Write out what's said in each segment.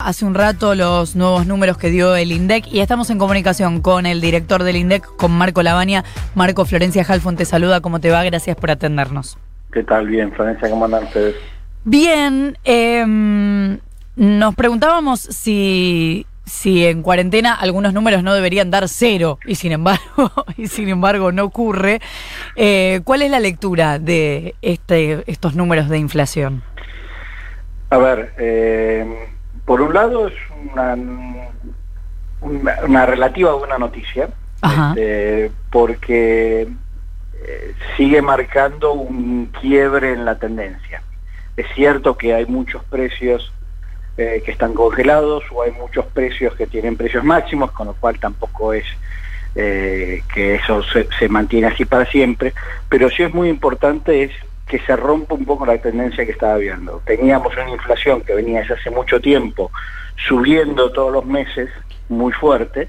hace un rato los nuevos números que dio el INDEC y estamos en comunicación con el director del INDEC, con Marco Lavania. Marco Florencia Halfon te saluda, ¿cómo te va? Gracias por atendernos. ¿Qué tal? Bien, Florencia, ¿cómo andan ustedes? Bien, em, nos preguntábamos si, si en cuarentena algunos números no deberían dar cero y sin embargo, y sin embargo no ocurre. Eh, ¿Cuál es la lectura de este, estos números de inflación? A ver, eh, por un lado es una, una, relativa buena noticia, este, porque eh, sigue marcando un quiebre en la tendencia. Es cierto que hay muchos precios eh, que están congelados o hay muchos precios que tienen precios máximos, con lo cual tampoco es eh, que eso se, se, mantiene así para siempre, pero sí es muy importante es que se rompa un poco la tendencia que estaba viendo. Teníamos una inflación que venía desde hace mucho tiempo subiendo todos los meses muy fuerte.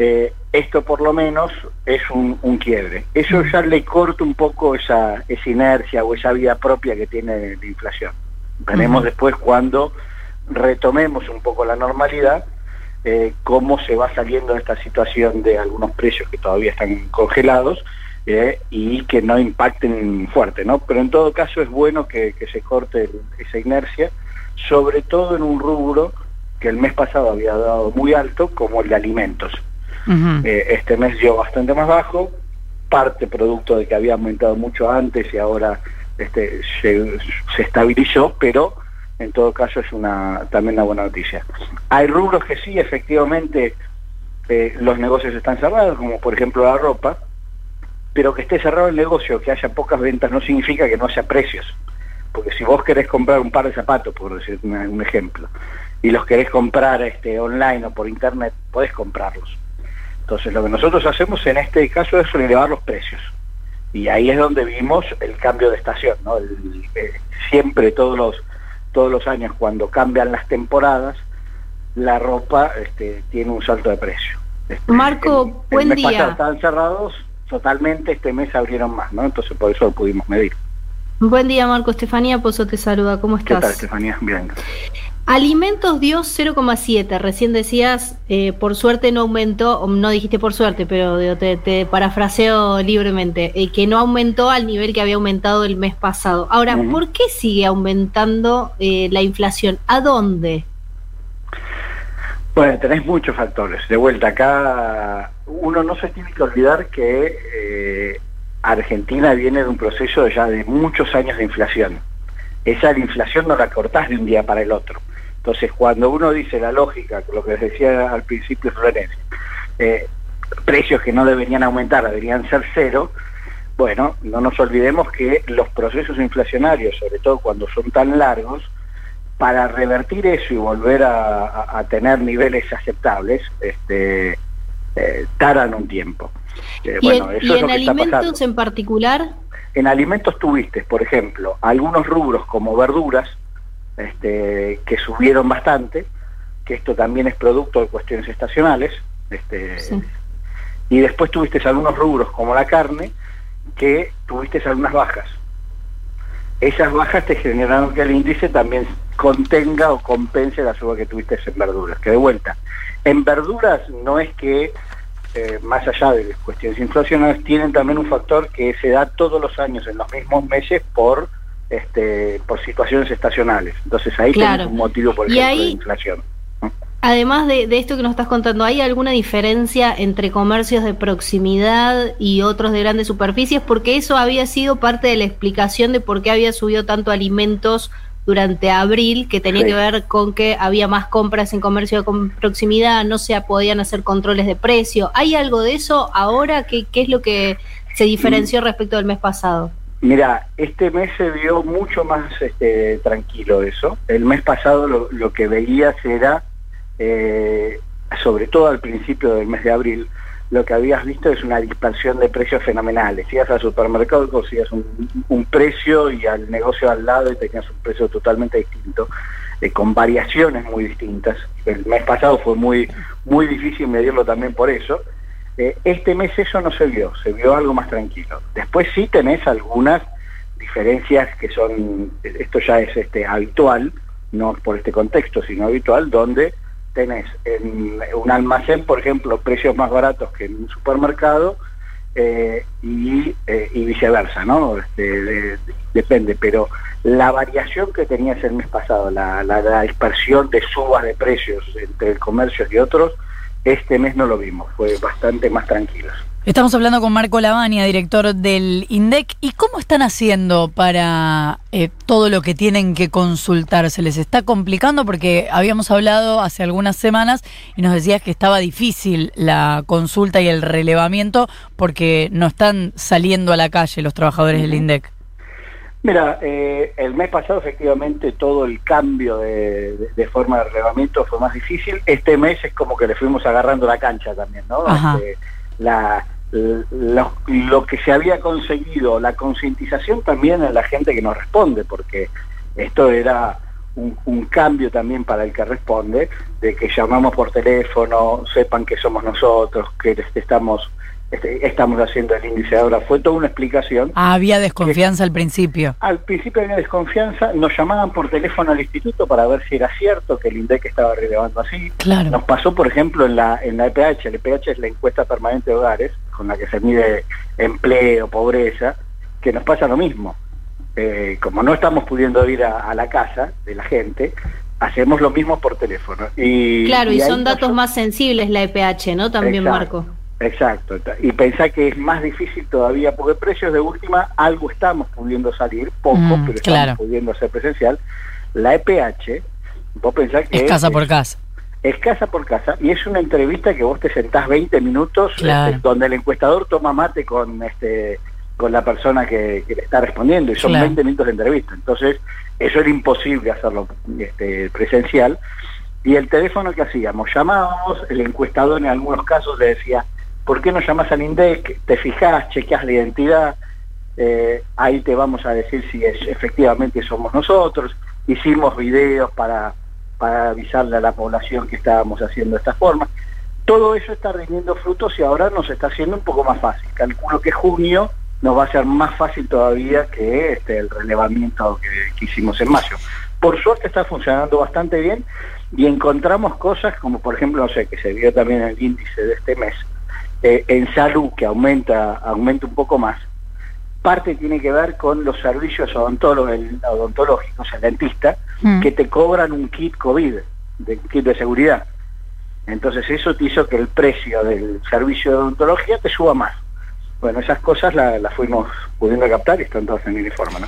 Eh, esto por lo menos es un, quiebre. Eso ya le corta un poco esa, esa inercia o esa vida propia que tiene la inflación. Veremos después cuando retomemos un poco la normalidad, eh, cómo se va saliendo de esta situación de algunos precios que todavía están congelados eh, y que no impacten fuerte, ¿no? Pero en todo caso es bueno que, se corte esa inercia, sobre todo en un rubro que el mes pasado había dado muy alto, como el de alimentos. Eh, este mes dio bastante más bajo, parte producto de que había aumentado mucho antes y ahora este, se, estabilizó, pero en todo caso es una también una buena noticia. Hay rubros que sí, efectivamente, eh, los negocios están cerrados, como por ejemplo la ropa, pero que esté cerrado el negocio, que haya pocas ventas, no significa que no haya precios. Porque si vos querés comprar un par de zapatos, por decir un ejemplo, y los querés comprar este, online o por internet, podés comprarlos. Entonces lo que nosotros hacemos en este caso es elevar los precios. Y ahí es donde vimos el cambio de estación. ¿no? Eh, siempre todos los, todos los años cuando cambian las temporadas, la ropa este, tiene un salto de precio. Este, Marco, buen día. estaban cerrados, totalmente, este mes abrieron más, ¿no? Entonces por eso lo pudimos medir. Buen día, Marco. Estefanía Pozo te saluda. ¿Cómo estás? ¿Qué tal, Estefanía? Bien. Alimentos dio 0,7. Recién decías, eh, por suerte no aumentó, no dijiste por suerte, pero te, parafraseo libremente, eh, que no aumentó al nivel que había aumentado el mes pasado. Ahora, ¿por qué sigue aumentando eh, la inflación? ¿A dónde? Bueno, tenés muchos factores. De vuelta acá, uno no se tiene que olvidar que eh, Argentina viene de un proceso ya de muchos años de inflación. Esa inflación no la cortás de un día para el otro. Entonces, cuando uno dice la lógica, lo que decía al principio Florencia, eh, precios que no deberían aumentar, deberían ser cero, bueno, no nos olvidemos que los procesos inflacionarios, sobre todo cuando son tan largos, para revertir eso y volver a, tener niveles aceptables, este, eh, tardan un tiempo. Eh, ¿Y, en, alimentos en particular? En alimentos tuviste, por ejemplo, algunos rubros como verduras, este, que subieron bastante, que esto también es producto de cuestiones estacionales, este, y después tuviste algunos rubros como la carne, que tuviste algunas bajas. Esas bajas te generaron que el índice también contenga o compense la suba que tuviste en verduras. Que de vuelta, en verduras no es que, eh, más allá de las cuestiones inflacionarias, tienen también un factor que se da todos los años en los mismos meses por este, por situaciones estacionales. Entonces ahí claro. un motivo, por ejemplo, de inflación. Además de, esto que nos estás contando, ¿hay alguna diferencia entre comercios de proximidad y otros de grandes superficies? Porque eso había sido parte de la explicación de por qué había subido tanto alimentos durante abril, que tenía que ver con que había más compras en comercio de proximidad, no se podían hacer controles de precio. ¿Hay algo de eso ahora? ¿Qué, qué es lo que se diferenció respecto del mes pasado? Mira, este mes se vio mucho más este, tranquilo eso. El mes pasado lo, lo que veías era, eh, sobre todo al principio del mes de abril, lo que habías visto es una dispersión de precios fenomenales. ibas al supermercado conseguías un, un, precio y al negocio al lado y tenías un precio totalmente distinto, eh, con variaciones muy distintas. El mes pasado fue muy, muy difícil medirlo también por eso. Eh, este mes eso no se vio, se vio algo más tranquilo. Después sí tenés algunas diferencias que son, esto ya es este, habitual, no por este contexto, sino habitual, donde tenés en un almacén, por ejemplo, precios más baratos que en un supermercado eh, y, eh, y, viceversa, ¿no? Este, depende, pero la variación que tenías el mes pasado, la, la, dispersión de subas de precios entre comercios y otros, este mes no lo vimos, fue bastante más tranquilo. Estamos hablando con Marco Lavania, director del INDEC. ¿Y cómo están haciendo para eh, todo lo que tienen que consultar? ¿Se les está complicando? Porque habíamos hablado hace algunas semanas y nos decías que estaba difícil la consulta y el relevamiento porque no están saliendo a la calle los trabajadores del INDEC. Mira, eh, el mes pasado efectivamente todo el cambio de, forma de relevamiento fue más difícil. Este mes es como que le fuimos agarrando la cancha también, ¿no? Este, la, lo, que se había conseguido, la concientización también a la gente que nos responde, porque esto era un, cambio también para el que responde, de que llamamos por teléfono, sepan que somos nosotros, que estamos este, estamos haciendo el índice ahora. Fue toda una explicación. Ah, había desconfianza al principio. Al principio había desconfianza, nos llamaban por teléfono al instituto para ver si era cierto que el INDEC estaba relevando así. Claro. Nos pasó, por ejemplo, en la, en la EPH, el EPH es la encuesta permanente de hogares, con la que se mide empleo, pobreza, que nos pasa lo mismo. Eh, como no estamos pudiendo ir a, la casa de la gente, hacemos lo mismo por teléfono. Y, claro, y, son datos más sensibles la EPH, ¿no? También, Marco. Exacto, y pensá que es más difícil todavía, porque precios de última algo estamos pudiendo salir, poco, mm, pero estamos pudiendo hacer presencial. La EPH, vos pensás que... Es casa por casa. Es casa por casa, y es una entrevista que vos te sentás 20 minutos, este, donde el encuestador toma mate con este con la persona que, le está respondiendo, y son 20 minutos de entrevista. Entonces, eso era imposible hacerlo este, presencial. Y el teléfono que hacíamos, llamábamos, el encuestador en algunos casos le decía, ¿por qué no llamas al INDEC? Te fijas, chequeas la identidad, eh, ahí te vamos a decir si es, efectivamente somos nosotros. Hicimos videos para, para avisarle a la población que estábamos haciendo esta forma. Todo eso está rindiendo frutos y ahora nos está haciendo un poco más fácil. Calculo que junio nos va a ser más fácil todavía que este, el relevamiento que, hicimos en mayo. Por suerte está funcionando bastante bien y encontramos cosas como por ejemplo, no sé, que se vio también el índice de este mes, eh, en salud, que aumenta, aumenta un poco más, parte tiene que ver con los servicios odontológicos, el dentista, mm. que te cobran un kit COVID, de kit de seguridad. Entonces eso te hizo que el precio del servicio de odontología te suba más. Bueno, esas cosas las fuimos pudiendo captar y están todas en el informe, ¿no?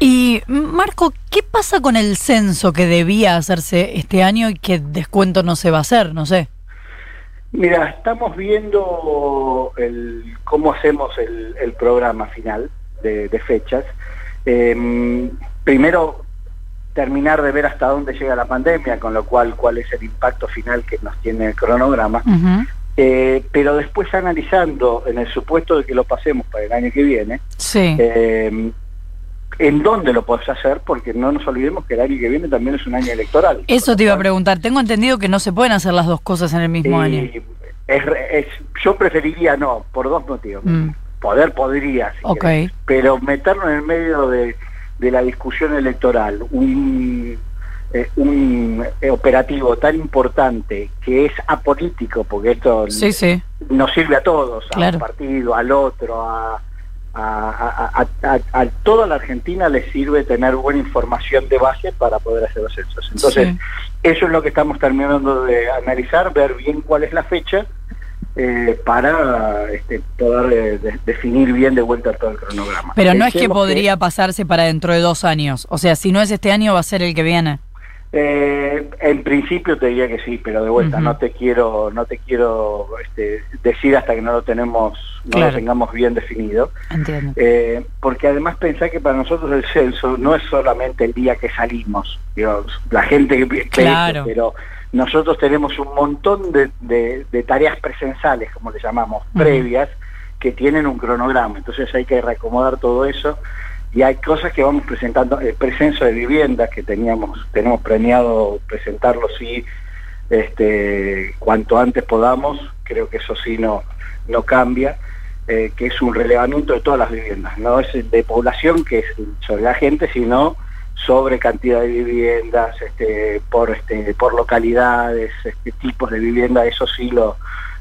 Y Marco, ¿qué pasa con el censo que debía hacerse este año y que descuento no se va a hacer? No sé. Mira, estamos viendo el, cómo hacemos el, programa final de, fechas. Em, primero, terminar de ver hasta dónde llega la pandemia, con lo cual cuál es el impacto final que nos tiene el cronograma. Eh, pero después analizando, en el supuesto de que lo pasemos para el año que viene, sí. Em, en dónde lo podés hacer, porque no nos olvidemos que el año que viene también es un año electoral. Eso te iba a preguntar. Tengo entendido que no se pueden hacer las dos cosas en el mismo año. Es, yo preferiría no, por dos motivos. Mm. Poder podría, pero meterlo en el medio de, la discusión electoral, un, eh, un eh, operativo tan importante que es apolítico, porque esto nos sirve a todos, al partido, al otro, a a, toda la Argentina le sirve tener buena información de base para poder hacer los censos. Entonces, eso es lo que estamos terminando de analizar, ver bien cuál es la fecha eh, para este, poder eh, definir bien de vuelta todo el cronograma. Pero no es que podría pasarse para dentro de dos años, o sea, si no es este año va a ser el que viene. Eh, en principio te diría que sí, pero de vuelta no te quiero no te quiero este, decir hasta que no lo tenemos no lo tengamos bien definido. Eh, porque además pensá que para nosotros el censo no es solamente el día que salimos, la gente que claro. pero nosotros tenemos un montón de, tareas presenciales, como le llamamos, previas, que tienen un cronograma. Entonces hay que reacomodar todo eso y hay cosas que vamos presentando, el presencio de viviendas que teníamos, tenemos premiado presentarlo sí este, cuanto antes podamos, creo que eso sí no, no cambia, eh, que es un relevamiento de todas las viviendas, no es de población que es sobre la gente, sino sobre cantidad de viviendas, este, por, este, por localidades, este, tipos de vivienda, eso sí lo,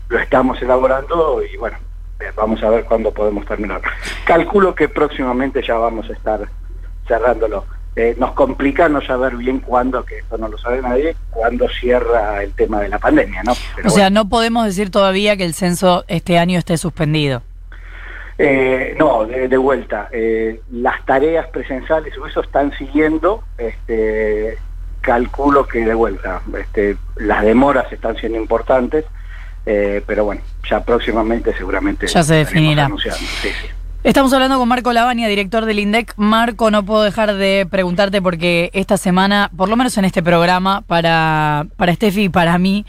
lo estamos elaborando y bueno, eh, vamos a ver cuándo podemos terminar. Calculo que próximamente ya vamos a estar cerrándolo. Eh, nos complica no saber bien cuándo, que esto no lo sabe nadie, cuándo cierra el tema de la pandemia, ¿no? o sea, no podemos decir todavía que el censo este año esté suspendido. Eh, no, de, vuelta. Eh, las tareas presenciales, eso están siguiendo. Este, calculo que de vuelta. Este, las demoras están siendo importantes, eh, pero bueno, ya próximamente seguramente ya se definirá. Estamos hablando con Marco Lavania, director del INDEC. Marco, no puedo dejar de preguntarte porque esta semana, por lo menos en este programa, para, para Steffi y para mí,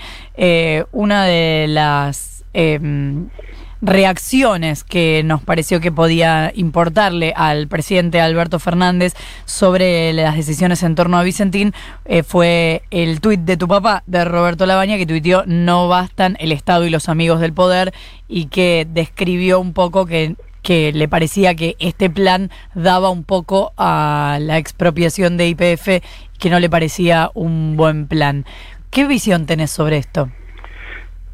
una de las em, reacciones que nos pareció que podía importarle al presidente Alberto Fernández sobre las decisiones en torno a Vicentín eh, fue el tuit de tu papá, de Roberto Labaña, que tuiteó no bastan el Estado y los amigos del poder y que describió un poco que que le parecía que este plan daba un poco a la expropiación de IPF, que no le parecía un buen plan. ¿Qué visión tenés sobre esto?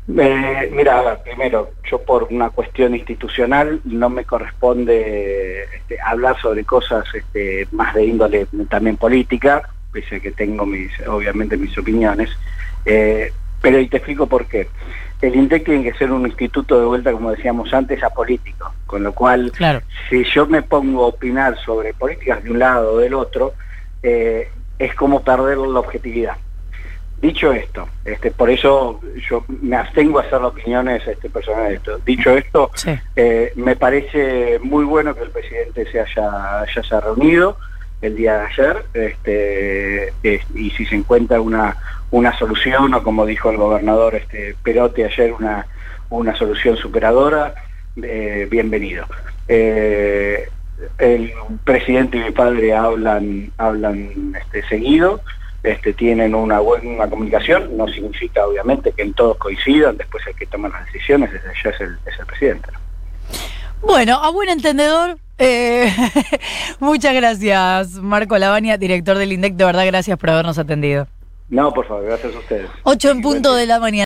Eh, mira, primero, yo por una cuestión institucional no me corresponde este, hablar sobre cosas este, más de índole también política, pese a que tengo mis, obviamente mis opiniones, eh, pero y te explico por qué. El INTEC tiene que ser un instituto de vuelta, como decíamos antes, apolítico, con lo cual, si yo me pongo a opinar sobre políticas de un lado o del otro, eh, es como perder la objetividad. Dicho esto, este, por eso yo me abstengo a hacer opiniones este, personales de esto. Dicho esto, eh, me parece muy bueno que el presidente se haya, haya reunido el día de ayer este, y si se encuentra una, una solución o como dijo el gobernador este, Perote ayer, una, una solución superadora, eh, bienvenido. Eh, el presidente y mi padre hablan, hablan este, seguido este, tienen una buena comunicación, no significa obviamente que en todos coincidan, después el que toma las decisiones ese ya es el, es el presidente. Bueno, a buen entendedor, eh, muchas gracias Marco Lavania, director del INDEC, de verdad gracias por habernos atendido. No, por favor, gracias a ustedes. Ocho en punto de la mañana.